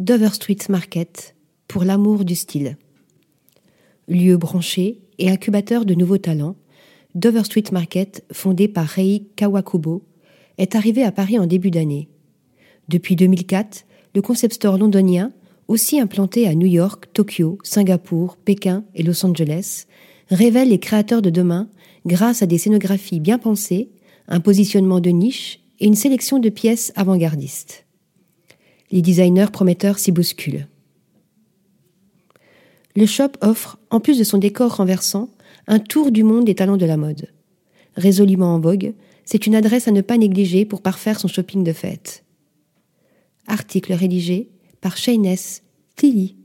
Dover Street Market pour l'amour du style. Lieu branché et incubateur de nouveaux talents, Dover Street Market, fondé par Rei Kawakubo, est arrivé à Paris en début d'année. Depuis 2004, le concept store londonien, aussi implanté à New York, Tokyo, Singapour, Pékin et Los Angeles, révèle les créateurs de demain grâce à des scénographies bien pensées, un positionnement de niche et une sélection de pièces avant-gardistes. Les designers prometteurs s'y bousculent. Le shop offre, en plus de son décor renversant, un tour du monde des talents de la mode. Résolument en vogue, c'est une adresse à ne pas négliger pour parfaire son shopping de fête. Article rédigé par Shayness Tilly.